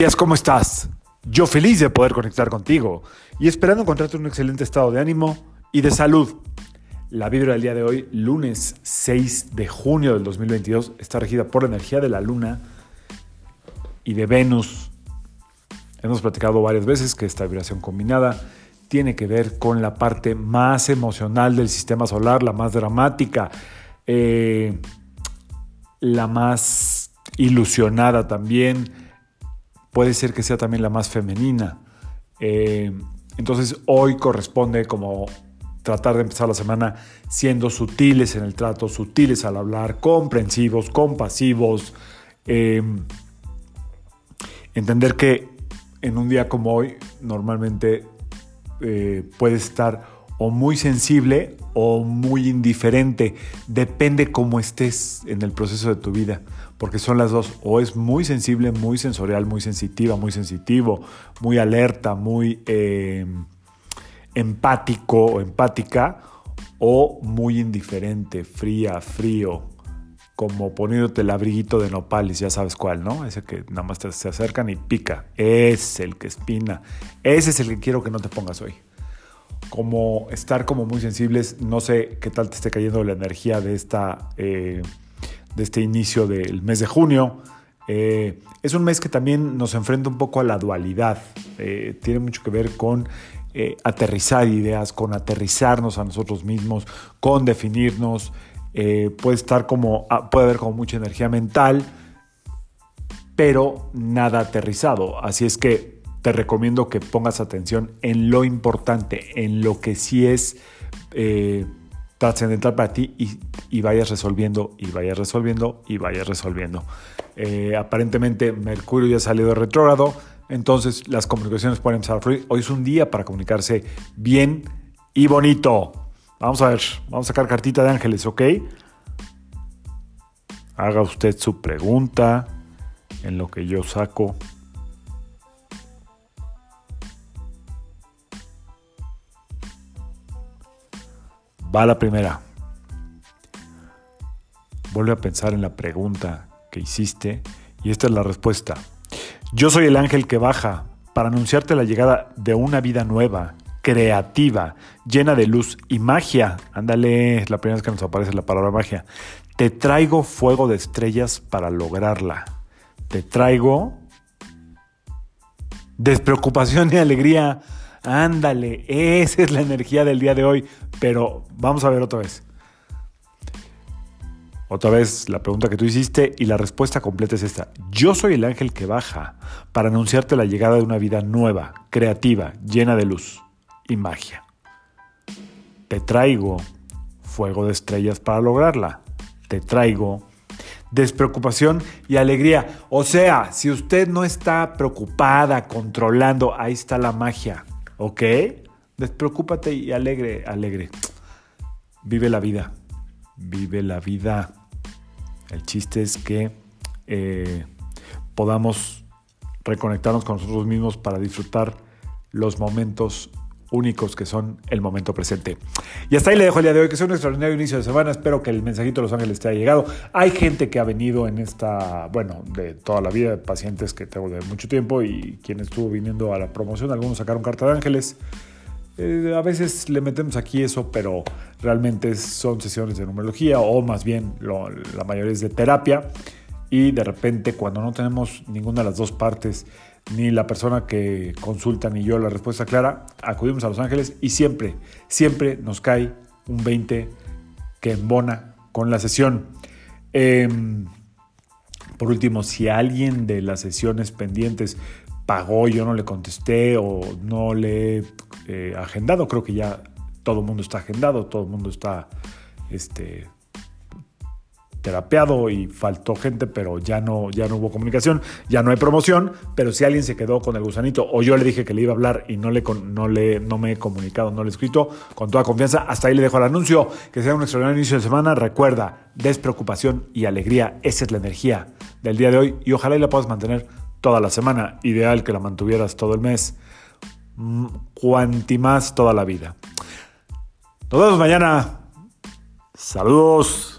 días, ¿cómo estás? Yo feliz de poder conectar contigo y esperando encontrarte en un excelente estado de ánimo y de salud. La vibra del día de hoy, lunes 6 de junio del 2022, está regida por la energía de la luna y de Venus. Hemos platicado varias veces que esta vibración combinada tiene que ver con la parte más emocional del sistema solar, la más dramática, eh, la más ilusionada también puede ser que sea también la más femenina. Eh, entonces hoy corresponde como tratar de empezar la semana siendo sutiles en el trato, sutiles al hablar, comprensivos, compasivos. Eh, entender que en un día como hoy normalmente eh, puedes estar o muy sensible o muy indiferente. Depende cómo estés en el proceso de tu vida, porque son las dos. O es muy sensible, muy sensorial, muy sensitiva, muy sensitivo, muy alerta, muy eh, empático o empática, o muy indiferente, fría, frío, como poniéndote el abriguito de nopales, ya sabes cuál, ¿no? Ese que nada más te, se acercan y pica. Es el que espina. Ese es el que quiero que no te pongas hoy como estar como muy sensibles. No sé qué tal te esté cayendo la energía de, esta, eh, de este inicio del mes de junio. Eh, es un mes que también nos enfrenta un poco a la dualidad. Eh, tiene mucho que ver con aterrizar ideas, con aterrizarnos a nosotros mismos, con definirnos. puede estar como, ah, puede haber como mucha energía mental, pero nada aterrizado. Así es que te recomiendo que pongas atención en lo importante, en lo que sí es eh, trascendental para ti y, vayas resolviendo y vayas resolviendo y vayas resolviendo. Eh, aparentemente Mercurio ya salió de retrógrado, entonces las comunicaciones pueden empezar a fluir. Hoy es un día para comunicarse bien y bonito. Vamos a ver, vamos a sacar cartita de ángeles, ¿ok? Haga usted su pregunta en lo que yo saco Va la primera. Vuelve a pensar en la pregunta que hiciste y esta es la respuesta. Yo soy el ángel que baja para anunciarte la llegada de una vida nueva, creativa, llena de luz y magia. Ándale, es la primera vez que nos aparece la palabra magia. Te traigo fuego de estrellas para lograrla. Te traigo despreocupación y alegría Ándale, esa es la energía del día de hoy. Pero vamos a ver otra vez. Otra vez la pregunta que tú hiciste y la respuesta completa es esta. Yo soy el ángel que baja para anunciarte la llegada de una vida nueva, creativa, llena de luz y magia. Te traigo fuego de estrellas para lograrla. Te traigo despreocupación y alegría. O sea, si usted no está preocupada, controlando, ahí está la magia. ¿Ok? Despreocúpate y alegre, alegre. Vive la vida. Vive la vida. El chiste es que eh, podamos reconectarnos con nosotros mismos para disfrutar los momentos únicos que son el momento presente. Y hasta ahí le dejo el día de hoy, que sea un extraordinario inicio de semana. Espero que el mensajito de Los Ángeles te haya llegado. Hay gente que ha venido en esta, bueno, de toda la vida, pacientes que tengo de mucho tiempo y quien estuvo viniendo a la promoción. Algunos sacaron carta de ángeles. Eh, a veces le metemos aquí eso, pero realmente son sesiones de numerología o más bien la mayoría es de terapia. Y de repente cuando no tenemos ninguna de las dos partes, ni la persona que consulta ni yo la respuesta clara, acudimos a Los Ángeles y siempre, siempre nos cae un 20 que embona con la sesión. Em, por último, si alguien de las sesiones pendientes pagó yo no le contesté o no le he eh, agendado, creo que ya todo el mundo está agendado, todo el mundo está este, terapeado y faltó gente, pero ya no, ya no hubo comunicación, ya no hay promoción, pero si alguien se quedó con el gusanito o yo le dije que le iba a hablar y no, le, no, le, no me he comunicado, no le he escrito, con toda confianza, hasta ahí le dejo el anuncio, que sea un extraordinario inicio de semana, recuerda, despreocupación y alegría, esa es la energía del día de hoy y ojalá y la puedas mantener toda la semana, ideal que la mantuvieras todo el mes, mm, cuanti más toda la vida. Nos vemos mañana. Saludos.